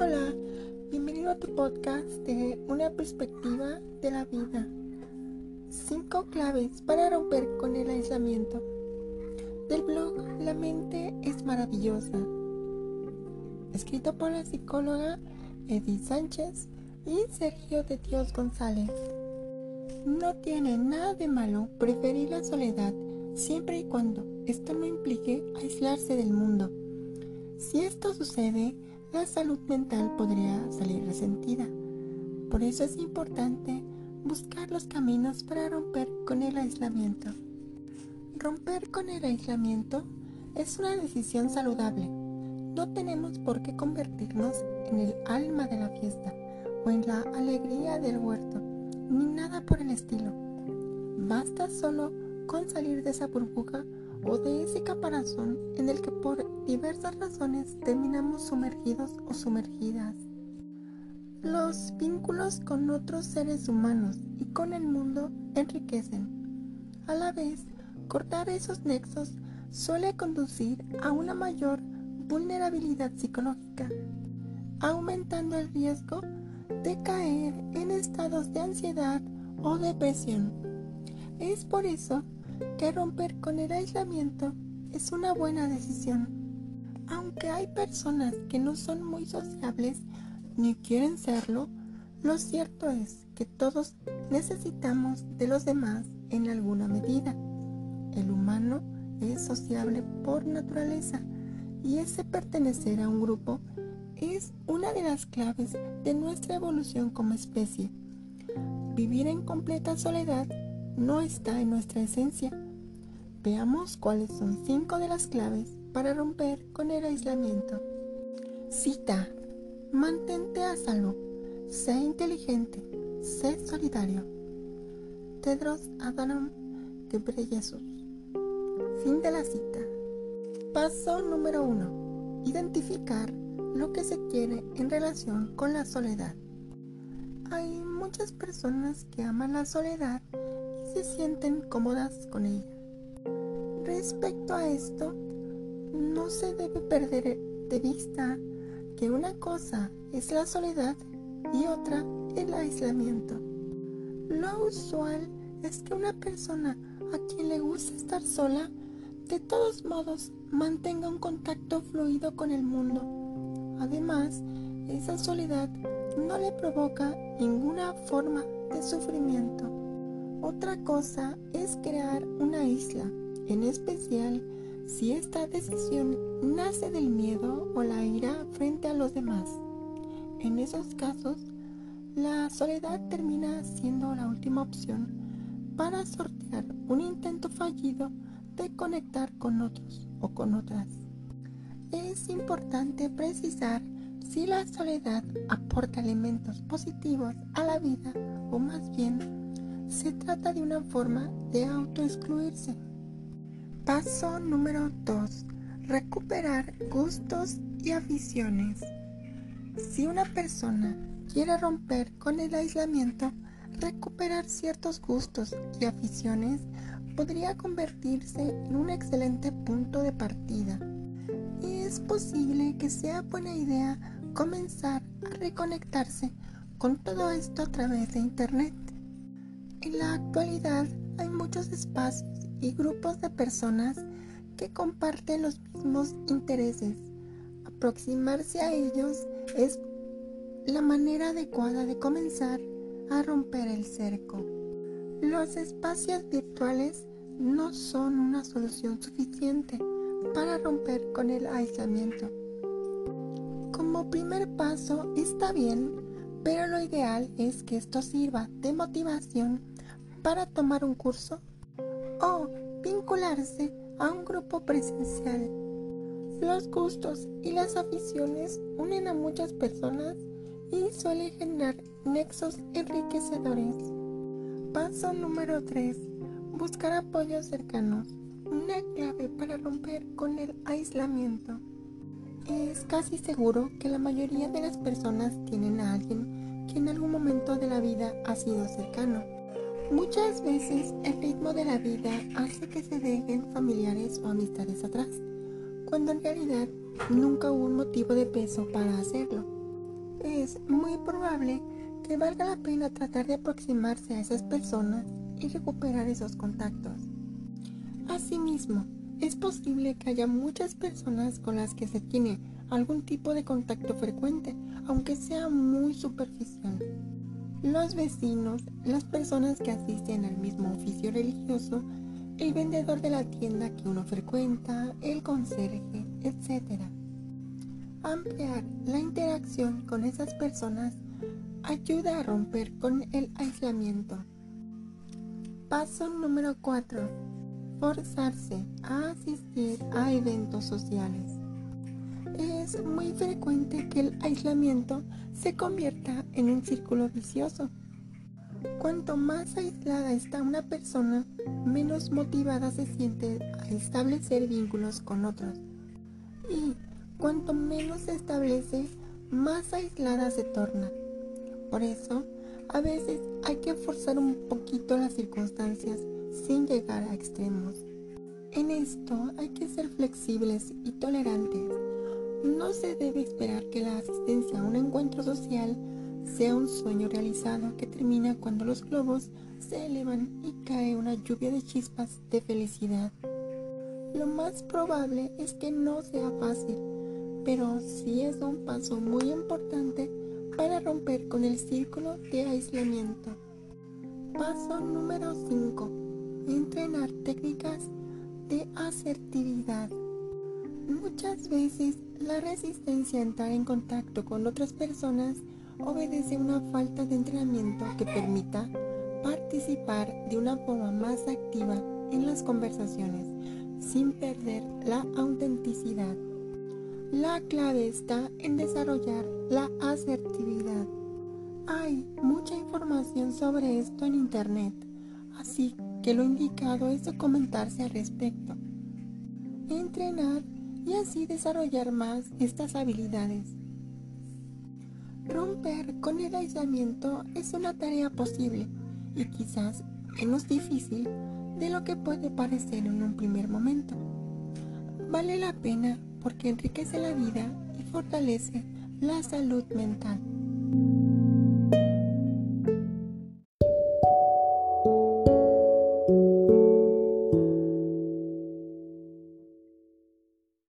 Hola, bienvenido a tu podcast de Una perspectiva de la vida. Cinco claves para romper con el aislamiento. Del blog La mente es maravillosa. Escrito por la psicóloga Edith Sánchez y Sergio de Dios González. No tiene nada de malo preferir la soledad siempre y cuando esto no implique aislarse del mundo. Si esto sucede, la salud mental podría salir resentida. Por eso es importante buscar los caminos para romper con el aislamiento. Romper con el aislamiento es una decisión saludable. No tenemos por qué convertirnos en el alma de la fiesta o en la alegría del huerto, ni nada por el estilo. Basta solo con salir de esa burbuja o de ese caparazón en el que por diversas razones terminamos sumergidos o sumergidas. Los vínculos con otros seres humanos y con el mundo enriquecen. A la vez, cortar esos nexos suele conducir a una mayor vulnerabilidad psicológica, aumentando el riesgo de caer en estados de ansiedad o depresión. Es por eso que romper con el aislamiento es una buena decisión. Aunque hay personas que no son muy sociables ni quieren serlo, lo cierto es que todos necesitamos de los demás en alguna medida. El humano es sociable por naturaleza y ese pertenecer a un grupo es una de las claves de nuestra evolución como especie. Vivir en completa soledad no está en nuestra esencia. Veamos cuáles son cinco de las claves para romper con el aislamiento. Cita. Mantente a salvo. Sé inteligente. Sé solidario. Tedros Adhanom Ghebreyesus. Fin de la cita. Paso número uno. Identificar lo que se quiere en relación con la soledad. Hay muchas personas que aman la soledad se sienten cómodas con ella. Respecto a esto, no se debe perder de vista que una cosa es la soledad y otra el aislamiento. Lo usual es que una persona a quien le gusta estar sola, de todos modos mantenga un contacto fluido con el mundo. Además, esa soledad no le provoca ninguna forma de sufrimiento. Otra cosa es crear una isla, en especial si esta decisión nace del miedo o la ira frente a los demás. En esos casos, la soledad termina siendo la última opción para sortear un intento fallido de conectar con otros o con otras. Es importante precisar si la soledad aporta elementos positivos a la vida o más bien se trata de una forma de autoexcluirse. Paso número 2. Recuperar gustos y aficiones. Si una persona quiere romper con el aislamiento, recuperar ciertos gustos y aficiones podría convertirse en un excelente punto de partida. Y es posible que sea buena idea comenzar a reconectarse con todo esto a través de Internet. En la actualidad hay muchos espacios y grupos de personas que comparten los mismos intereses. Aproximarse a ellos es la manera adecuada de comenzar a romper el cerco. Los espacios virtuales no son una solución suficiente para romper con el aislamiento. Como primer paso está bien pero lo ideal es que esto sirva de motivación para tomar un curso o vincularse a un grupo presencial. Los gustos y las aficiones unen a muchas personas y suelen generar nexos enriquecedores. Paso número 3. Buscar apoyos cercanos. Una clave para romper con el aislamiento. Es casi seguro que la mayoría de las personas tienen a alguien que en algún momento de la vida ha sido cercano. Muchas veces el ritmo de la vida hace que se dejen familiares o amistades atrás, cuando en realidad nunca hubo un motivo de peso para hacerlo. es muy probable que valga la pena tratar de aproximarse a esas personas y recuperar esos contactos. Asimismo, es posible que haya muchas personas con las que se tiene algún tipo de contacto frecuente, aunque sea muy superficial. Los vecinos, las personas que asisten al mismo oficio religioso, el vendedor de la tienda que uno frecuenta, el conserje, etc. Ampliar la interacción con esas personas ayuda a romper con el aislamiento. Paso número 4. Forzarse a asistir a eventos sociales. Es muy frecuente que el aislamiento se convierta en un círculo vicioso. Cuanto más aislada está una persona, menos motivada se siente a establecer vínculos con otros. Y cuanto menos se establece, más aislada se torna. Por eso, a veces hay que forzar un poquito las circunstancias sin llegar a extremos. En esto hay que ser flexibles y tolerantes. No se debe esperar que la asistencia a un encuentro social sea un sueño realizado que termina cuando los globos se elevan y cae una lluvia de chispas de felicidad. Lo más probable es que no sea fácil, pero sí es un paso muy importante para romper con el círculo de aislamiento. Paso número 5. Entrenar técnicas de asertividad. Muchas veces la resistencia a entrar en contacto con otras personas obedece a una falta de entrenamiento que permita participar de una forma más activa en las conversaciones sin perder la autenticidad. La clave está en desarrollar la asertividad. Hay mucha información sobre esto en Internet, así que lo indicado es documentarse al respecto, entrenar y así desarrollar más estas habilidades. Romper con el aislamiento es una tarea posible y quizás menos difícil de lo que puede parecer en un primer momento. Vale la pena porque enriquece la vida y fortalece la salud mental.